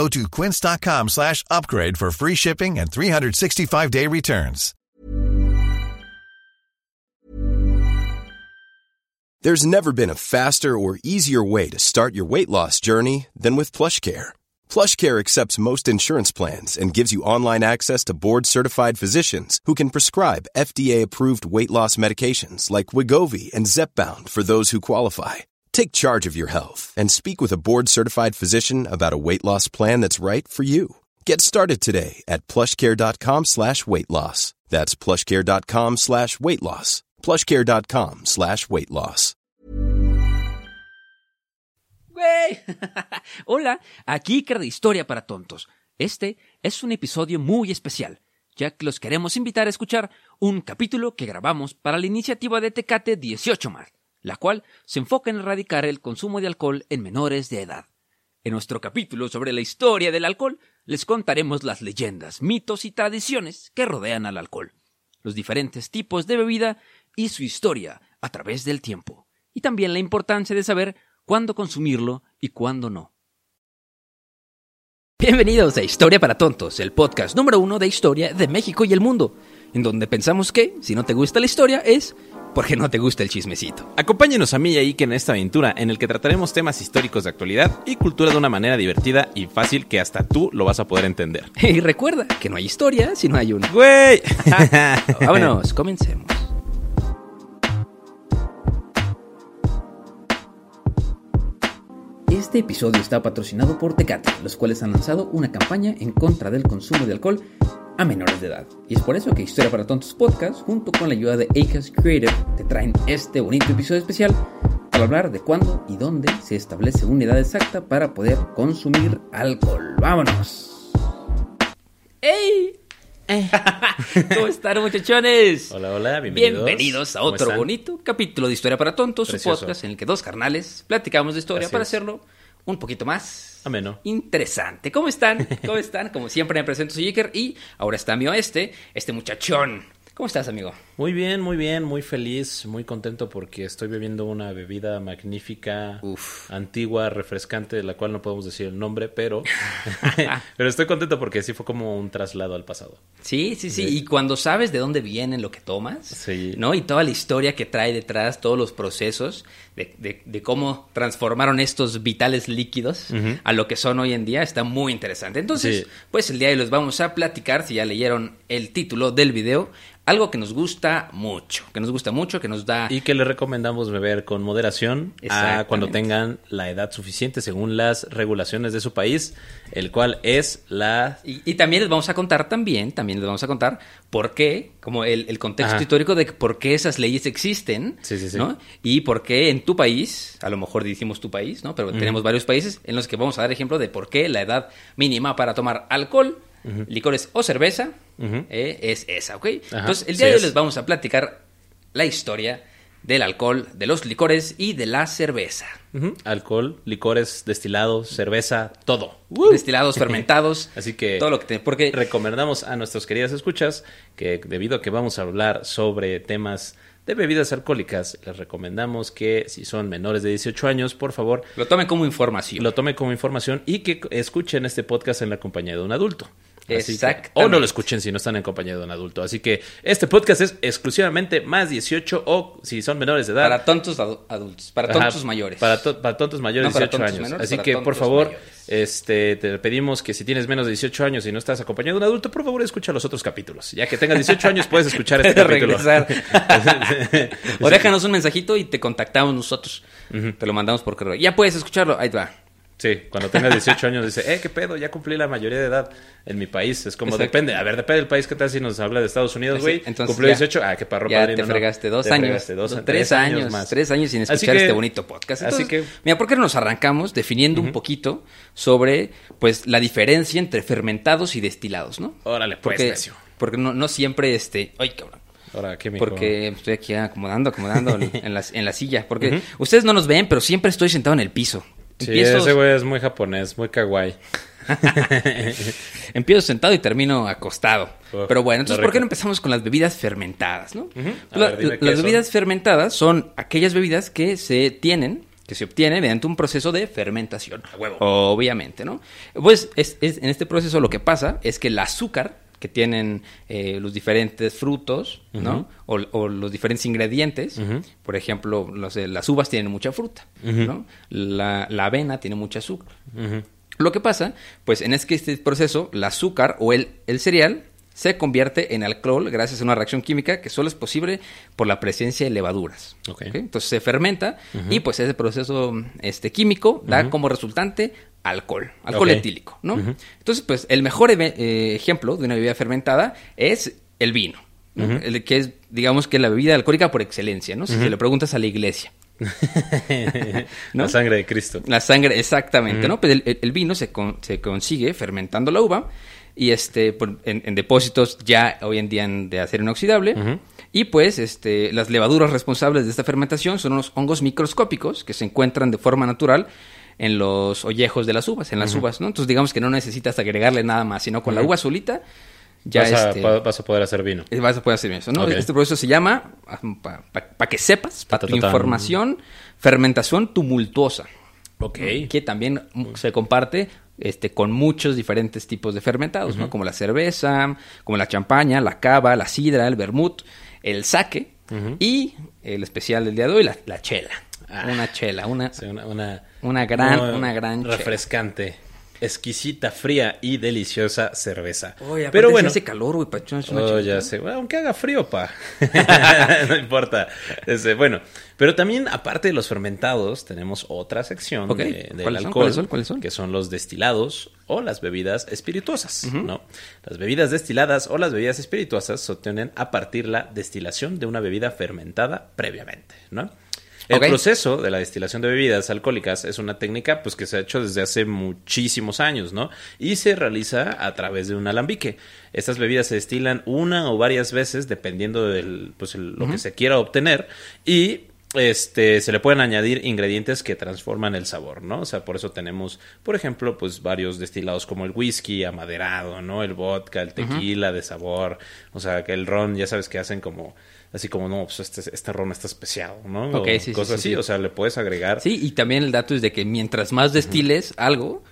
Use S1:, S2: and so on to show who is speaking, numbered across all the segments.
S1: Go to quince.com slash upgrade for free shipping and 365-day returns.
S2: There's never been a faster or easier way to start your weight loss journey than with PlushCare. PlushCare accepts most insurance plans and gives you online access to board-certified physicians who can prescribe FDA-approved weight loss medications like Wigovi and Zepbound for those who qualify. Take charge of your health and speak with a board-certified physician about a weight loss plan that's right for you. Get started today at plushcare.com slash weight loss. That's plushcare.com slash weight loss. plushcare.com slash weight loss.
S3: Hola, aquí de Historia para Tontos. Este es un episodio muy especial, ya que los queremos invitar a escuchar un capítulo que grabamos para la iniciativa de Tecate 18 Mar, la cual se enfoca en erradicar el consumo de alcohol en menores de edad. En nuestro capítulo sobre la historia del alcohol, les contaremos las leyendas, mitos y tradiciones que rodean al alcohol, los diferentes tipos de bebida y su historia a través del tiempo, y también la importancia de saber cuándo consumirlo y cuándo no. Bienvenidos a Historia para Tontos, el podcast número uno de historia de México y el mundo, en donde pensamos que, si no te gusta la historia, es porque no te gusta el chismecito.
S4: Acompáñenos a mí y a Ike en esta aventura en el que trataremos temas históricos de actualidad y cultura de una manera divertida y fácil que hasta tú lo vas a poder entender.
S3: Y recuerda que no hay historia si no hay una.
S4: ¡Güey!
S3: Vámonos, comencemos. Este episodio está patrocinado por Tecate, los cuales han lanzado una campaña en contra del consumo de alcohol a menores de edad. Y es por eso que Historia para Tontos Podcast, junto con la ayuda de Acast Creative, te traen este bonito episodio especial para hablar de cuándo y dónde se establece una edad exacta para poder consumir alcohol. ¡Vámonos! ¡Ey! ¿Cómo están, muchachones?
S4: Hola, hola, bienvenidos.
S3: Bienvenidos a
S4: ¿Cómo
S3: otro bonito capítulo de Historia para Tontos, su
S4: Precioso.
S3: podcast en el que dos carnales platicamos de historia
S4: Así
S3: para
S4: es.
S3: hacerlo un poquito más
S4: Ameno.
S3: interesante. ¿Cómo están? ¿Cómo están? Como siempre me presento, soy Iker y ahora está mi oeste, este muchachón. ¿Cómo estás, amigo?
S4: Muy bien, muy bien, muy feliz, muy contento porque estoy bebiendo una bebida magnífica,
S3: Uf.
S4: antigua, refrescante, de la cual no podemos decir el nombre, pero, pero estoy contento porque sí fue como un traslado al pasado.
S3: Sí, sí, sí. Y cuando sabes de dónde viene lo que tomas,
S4: Sí.
S3: ¿no? Y toda la historia que trae detrás, todos los procesos de, de- de cómo transformaron estos vitales líquidos a lo que son hoy en día, está muy interesante. Entonces,
S4: Sí.
S3: pues el día de hoy les vamos a platicar, si ya leyeron el título del video, algo que nos gusta mucho, que nos gusta mucho, que nos da...
S4: Y que le recomendamos beber con moderación a cuando tengan la edad suficiente según las regulaciones de su país, el cual es la...
S3: Y, y también les vamos a contar también, también les vamos a contar por qué, como el, el contexto
S4: Ajá.
S3: histórico de por qué esas leyes existen,
S4: Sí, sí, sí.
S3: ¿no? Y por qué en tu país, a lo mejor decimos tu país, ¿no? Pero tenemos varios países en los que vamos a dar ejemplo de por qué la edad mínima para tomar alcohol, licores o cerveza eh, es esa, ¿ok?
S4: Ajá,
S3: Entonces, el día de hoy
S4: es.
S3: les vamos a platicar la historia del alcohol, de los licores y de la cerveza.
S4: Alcohol, licores, destilados, cerveza, todo.
S3: Destilados, fermentados,
S4: Así que
S3: todo lo que te, porque
S4: recomendamos a nuestras queridas escuchas que debido a que vamos a hablar sobre temas de bebidas alcohólicas, les recomendamos que si son menores de 18 años, por favor,
S3: lo tomen como información.
S4: lo tomen como información y que escuchen este podcast en la compañía de un adulto.
S3: Exactamente.
S4: o no lo escuchen si no están en compañía de un adulto. Así que este podcast es exclusivamente más 18 o si son menores de edad.
S3: Para tontos adu- adultos, para
S4: Ajá,
S3: tontos mayores.
S4: Para, to- para tontos mayores de
S3: para
S4: 18
S3: tontos
S4: años.
S3: menores,
S4: Así que, por favor,
S3: mayores.
S4: este, te pedimos que si tienes menos de 18 años y no estás acompañado de un adulto, por favor, escucha los otros capítulos. Ya que tengas 18 años, puedes escuchar este capítulo.
S3: o déjanos un mensajito y te contactamos nosotros. Te lo mandamos por correo. Ya puedes escucharlo. Ahí va.
S4: Sí, cuando tengas 18 años dice, eh, qué pedo, ya cumplí la mayoría de edad en mi país. Es como,
S3: Exacto.
S4: depende, a ver, depende del país, ¿qué tal si nos habla de Estados Unidos, güey?
S3: ya-
S4: 18, ah, qué parro
S3: Ya te
S4: no.
S3: fregaste dos
S4: Te
S3: años.
S4: fregaste dos-
S3: tres,
S4: tres
S3: años.
S4: más.
S3: Tres años sin escuchar
S4: que-
S3: este bonito podcast.
S4: así que-
S3: Mira, ¿por qué no nos arrancamos definiendo un poquito sobre pues la diferencia entre fermentados y destilados, ¿no?
S4: Órale, pues,
S3: Porque,
S4: necio.
S3: porque no, no siempre, este, ay, cabrón.
S4: Ahora, ¿qué?
S3: Porque estoy aquí acomodando, acomodando en, la, en la silla. Porque ustedes no nos ven, pero siempre estoy sentado en el piso.
S4: Sí,
S3: Empiezo-
S4: ese güey es muy japonés, muy kawaii.
S3: Empiezo sentado y termino acostado.
S4: Uf,
S3: Pero bueno, entonces, ¿por qué no empezamos con las bebidas fermentadas, no?
S4: A
S3: La-
S4: ver, dime qué
S3: las
S4: son.
S3: bebidas fermentadas son aquellas bebidas que se tienen, que se obtienen mediante un proceso de fermentación. Obviamente, ¿no? Pues es, es- en este proceso lo que pasa es que el azúcar que tienen eh, los diferentes frutos, ¿no? o, o los diferentes ingredientes. Por ejemplo, los las uvas tienen mucha fruta, ¿no? La, la avena tiene mucho azúcar. Lo que pasa, pues en es que este proceso, el azúcar o el, el cereal se convierte en alcohol gracias a una reacción química que solo es posible por la presencia de levaduras. Entonces se fermenta y pues ese proceso este, químico da como resultante alcohol, alcohol etílico, ¿no? Entonces, pues el mejor eh, ejemplo de una bebida fermentada es el vino, ¿no? el que es, digamos que la bebida alcohólica por excelencia, ¿no? Si se le preguntas a la iglesia. ¿no?
S4: La sangre de Cristo.
S3: La sangre, exactamente, ¿no? Pues el, el- el vino se, con- se consigue fermentando la uva y este por- en, en depósitos ya hoy en día de acero inoxidable. Y pues este, las levaduras responsables de esta fermentación son unos hongos microscópicos que se encuentran de forma natural en los ollejos de las uvas, en las uvas, ¿no? Entonces digamos que no necesitas agregarle nada más, sino con la uva solita ya
S4: vas, a,
S3: este,
S4: vas a poder hacer vino.
S3: eh, Vas a poder hacer eso, ¿no? Este proceso se llama, para que sepas, para tu información, fermentación tumultuosa.
S4: Ok.
S3: Que también se comparte este, con muchos diferentes tipos de fermentados, ¿no? Como la cerveza, como la champaña, la cava, la sidra, el vermut, el sake y el especial del día de hoy, la, la chela.
S4: Ah.
S3: Una chela, una...
S4: Sí, una, una,
S3: Una gran- una gran chela.
S4: Exquisita, fría y deliciosa cerveza.
S3: Aparte
S4: Pero bueno,
S3: hace calor, güey, para echarnos una
S4: Oh, ya sé. Bueno, aunque haga frío, pa. no importa. Este, bueno, pero también, aparte de los fermentados, tenemos otra sección
S3: Ok.
S4: de- del
S3: ¿Cuáles son?
S4: alcohol.
S3: ¿Cuáles son? ¿Cuáles son?
S4: Que son los destilados o las bebidas espirituosas, ¿no? Las bebidas destiladas o las bebidas espirituosas se obtienen a partir la destilación de una bebida fermentada previamente, ¿no? El proceso de la destilación de bebidas alcohólicas es una técnica pues que se ha hecho desde hace muchísimos años, ¿no? Y se realiza a través de un alambique. Estas bebidas se destilan una o varias veces dependiendo de pues, el- lo que se quiera obtener y este se le pueden añadir ingredientes que transforman el sabor, ¿no? O sea, por eso tenemos, por ejemplo, pues varios destilados como el whisky amaderado, ¿no? El vodka, el tequila de sabor, o sea, que el ron, ya sabes que hacen como así como no, pues este, este ron está especiado, ¿no?
S3: Ok,
S4: O
S3: sí,
S4: cosas
S3: sí,
S4: así,
S3: sí.
S4: o sea, le puedes agregar
S3: Sí, y también el dato es de que mientras más destiles algo,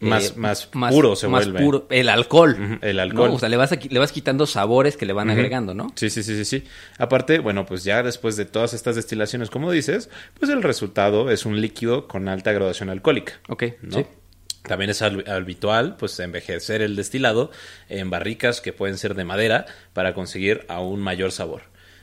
S4: Más-
S3: eh,
S4: más puro se
S3: más
S4: vuelve.
S3: puro- el alcohol.
S4: El alcohol.
S3: ¿no? O sea, le vas, aquí- le vas quitando sabores que le van agregando, ¿no?
S4: Sí, sí, sí, sí, sí. Aparte, bueno, pues ya después de todas estas destilaciones, como dices, pues el resultado es un líquido con alta graduación alcohólica.
S3: Ok,
S4: ¿no?
S3: sí.
S4: También es hab- habitual, pues, envejecer el destilado en barricas que pueden ser de madera para conseguir aún mayor sabor.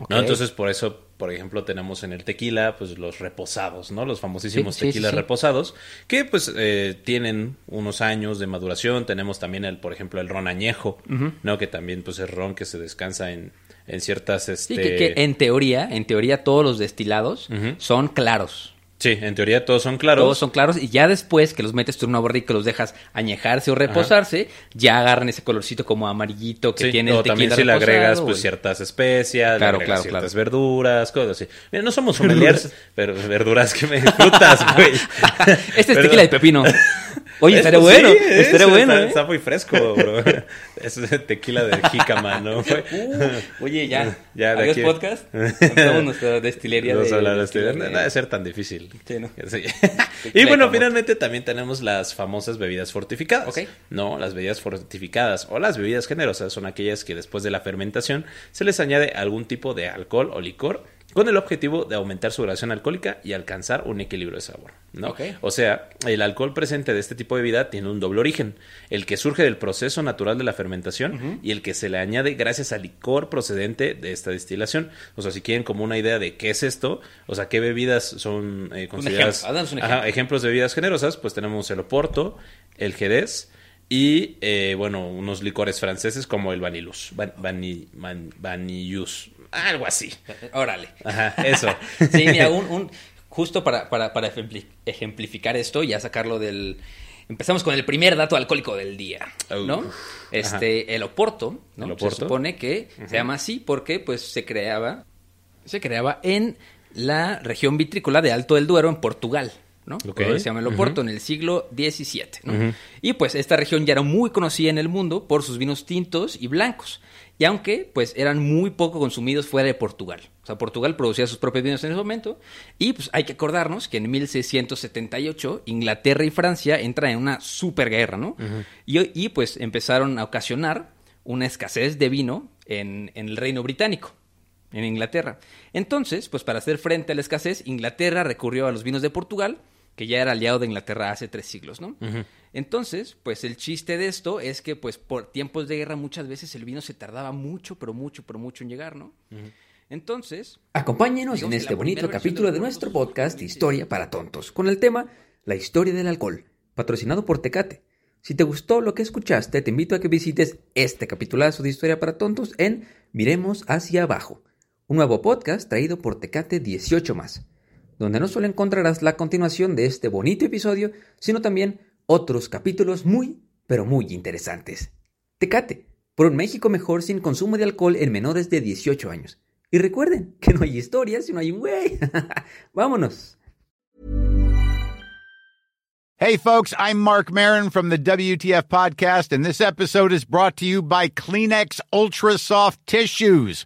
S4: Entonces, por eso, por ejemplo, tenemos en el tequila, pues, los reposados, ¿no? Los famosísimos
S3: Sí,
S4: tequilas
S3: sí.
S4: reposados, que, pues, eh, tienen unos años de maduración. Tenemos también, el, por ejemplo, el ron añejo, ¿no? Que también, pues, es ron que se descansa en, en ciertas, este...
S3: Que, que en teoría, en teoría todos los destilados son claros.
S4: Sí, en teoría todos son claros.
S3: Todos son claros y ya después que los metes tú en una barrica y los dejas añejarse o reposarse, ya agarran ese colorcito como amarillito que
S4: Sí,
S3: tiene
S4: o
S3: el tequila
S4: también si le agregas
S3: o
S4: pues ciertas especias,
S3: Claro, claro,
S4: ciertas
S3: claro.
S4: verduras, cosas así. Mira, no somos sommeliers, pero verduras que me frutas, güey.
S3: Este es tequila de pepino. Oye, estaría bueno,
S4: sí,
S3: estaría
S4: eso
S3: bueno,
S4: está,
S3: ¿eh?
S4: está muy fresco, bro. Es tequila de jícama, ¿no?
S3: Uh, oye, ya.
S4: Ya, de
S3: ¿Adiós
S4: aquí-
S3: podcast? Empezamos nuestra destilería
S4: Vamos
S3: de...
S4: a hablar de
S3: destilería
S4: No debe ser tan difícil.
S3: Sí, ¿no?
S4: Sí. y bueno, finalmente también tenemos las famosas bebidas fortificadas.
S3: Ok.
S4: No, las bebidas fortificadas o las bebidas generosas son aquellas que después de la fermentación se les añade algún tipo de alcohol o licor con el objetivo de aumentar su graduación alcohólica y alcanzar un equilibrio de sabor. ¿no? O sea, el alcohol presente de este tipo de bebida tiene un doble origen, el que surge del proceso natural de la fermentación y el que se le añade gracias al licor procedente de esta destilación. O sea, si quieren como una idea de qué es esto, o sea, qué bebidas son eh, consideradas Ajá,
S3: ejemplo.
S4: ejemplos de bebidas generosas, pues tenemos el Oporto, el Jerez y, eh, bueno, unos licores franceses como el Vanillus, Van, Vani- Van- Vanillus, algo así.
S3: Órale.
S4: Ajá, eso.
S3: Sí, mira, un, un- justo para, para, para ejempli- ejemplificar esto, ya sacarlo del, Empezamos con el primer dato alcohólico del día, ¿no? Este, el Oporto, ¿no?
S4: ¿El Oporto?
S3: Se supone que se llama así porque pues se creaba se creaba en la región vitrícola de Alto del Duero en Portugal, ¿no?
S4: Ok.
S3: Por eso se llama el Oporto en el siglo XVII, ¿no? Y pues esta región ya era muy conocida en el mundo por sus vinos tintos y blancos. Y aunque pues eran muy poco consumidos fuera de Portugal. O sea, Portugal producía sus propios vinos en ese momento. Y pues hay que acordarnos que en 1678 Inglaterra y Francia entran en una superguerra, ¿no? y, y, pues empezaron a ocasionar una escasez de vino en, en el Reino Británico en Inglaterra. Entonces, pues para hacer frente a la escasez, Inglaterra recurrió a los vinos de Portugal, que ya era aliado de Inglaterra hace tres siglos, ¿no? Entonces, pues el chiste de esto es que, pues por tiempos de guerra muchas veces el vino se tardaba mucho, pero mucho, pero mucho en llegar, ¿no? Entonces,
S5: Acompáñenos en este bonito capítulo
S3: de
S5: nuestro podcast Historia para Tontos, con el tema La historia del alcohol, patrocinado por Tecate. Si te gustó lo que escuchaste, te invito a que visites este capitulazo de Historia para Tontos en Miremos hacia abajo, un nuevo podcast traído por Tecate 18 más, donde no solo encontrarás la continuación de este bonito episodio, sino también otros capítulos muy, pero muy interesantes. Tecate, por un México mejor sin consumo de alcohol en menores de 18 años. Y recuerden que no hay historias si no hay un güey. Vámonos.
S6: Hey, folks, I'm Mark Marin from the WTF Podcast, and this episode is brought to you by Kleenex Ultra Soft Tissues,